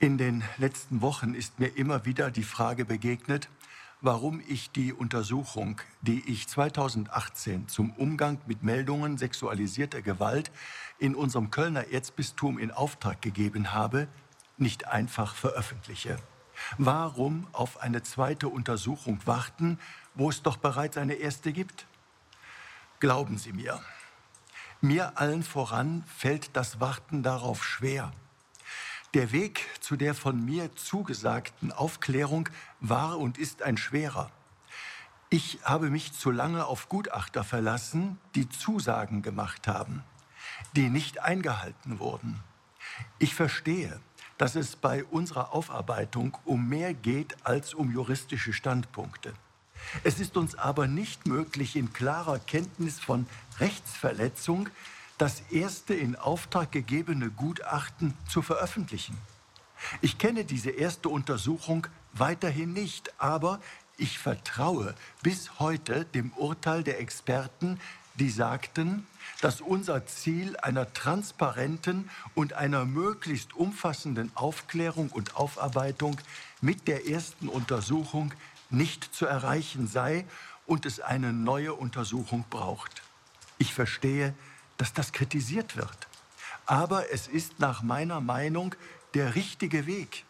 In den letzten Wochen ist mir immer wieder die Frage begegnet, warum ich die Untersuchung, die ich 2018 zum Umgang mit Meldungen sexualisierter Gewalt in unserem Kölner Erzbistum in Auftrag gegeben habe, nicht einfach veröffentliche. Warum auf eine zweite Untersuchung warten, wo es doch bereits eine erste gibt? Glauben Sie mir, mir allen voran fällt das Warten darauf schwer. Der Weg zu der von mir zugesagten Aufklärung war und ist ein schwerer. Ich habe mich zu lange auf Gutachter verlassen, die Zusagen gemacht haben, die nicht eingehalten wurden. Ich verstehe, dass es bei unserer Aufarbeitung um mehr geht als um juristische Standpunkte. Es ist uns aber nicht möglich, in klarer Kenntnis von Rechtsverletzung das erste in Auftrag gegebene Gutachten zu veröffentlichen. Ich kenne diese erste Untersuchung weiterhin nicht, aber ich vertraue bis heute dem Urteil der Experten, die sagten, dass unser Ziel einer transparenten und einer möglichst umfassenden Aufklärung und Aufarbeitung mit der ersten Untersuchung nicht zu erreichen sei und es eine neue Untersuchung braucht. Ich verstehe, dass das kritisiert wird. Aber es ist nach meiner Meinung der richtige Weg.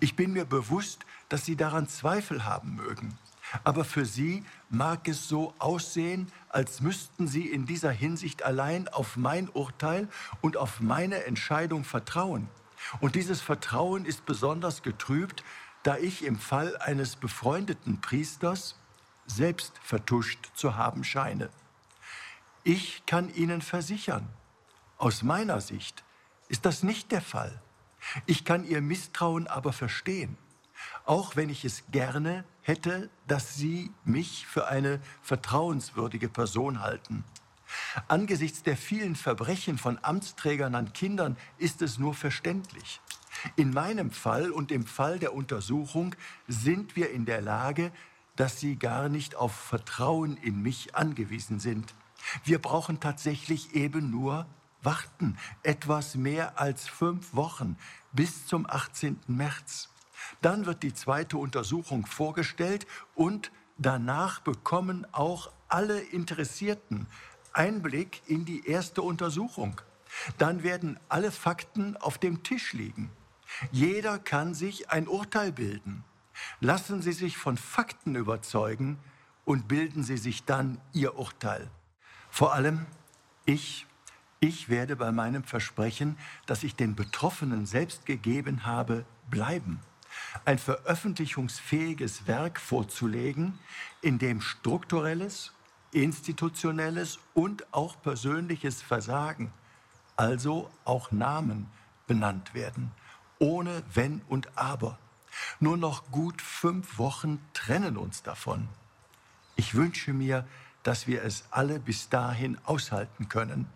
Ich bin mir bewusst, dass Sie daran Zweifel haben mögen. Aber für Sie mag es so aussehen, als müssten Sie in dieser Hinsicht allein auf mein Urteil und auf meine Entscheidung vertrauen. Und dieses Vertrauen ist besonders getrübt, da ich im Fall eines befreundeten Priesters selbst vertuscht zu haben scheine. Ich kann Ihnen versichern, aus meiner Sicht ist das nicht der Fall. Ich kann Ihr Misstrauen aber verstehen, auch wenn ich es gerne hätte, dass Sie mich für eine vertrauenswürdige Person halten. Angesichts der vielen Verbrechen von Amtsträgern an Kindern ist es nur verständlich. In meinem Fall und im Fall der Untersuchung sind wir in der Lage, dass Sie gar nicht auf Vertrauen in mich angewiesen sind. Wir brauchen tatsächlich eben nur warten, etwas mehr als fünf Wochen bis zum 18. März. Dann wird die zweite Untersuchung vorgestellt und danach bekommen auch alle Interessierten Einblick in die erste Untersuchung. Dann werden alle Fakten auf dem Tisch liegen. Jeder kann sich ein Urteil bilden. Lassen Sie sich von Fakten überzeugen und bilden Sie sich dann Ihr Urteil. Vor allem, ich, ich werde bei meinem Versprechen, das ich den Betroffenen selbst gegeben habe, bleiben. Ein veröffentlichungsfähiges Werk vorzulegen, in dem strukturelles, institutionelles und auch persönliches Versagen, also auch Namen, benannt werden, ohne Wenn und Aber. Nur noch gut fünf Wochen trennen uns davon. Ich wünsche mir, dass wir es alle bis dahin aushalten können.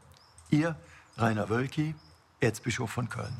Ihr Rainer Wölki, Erzbischof von Köln.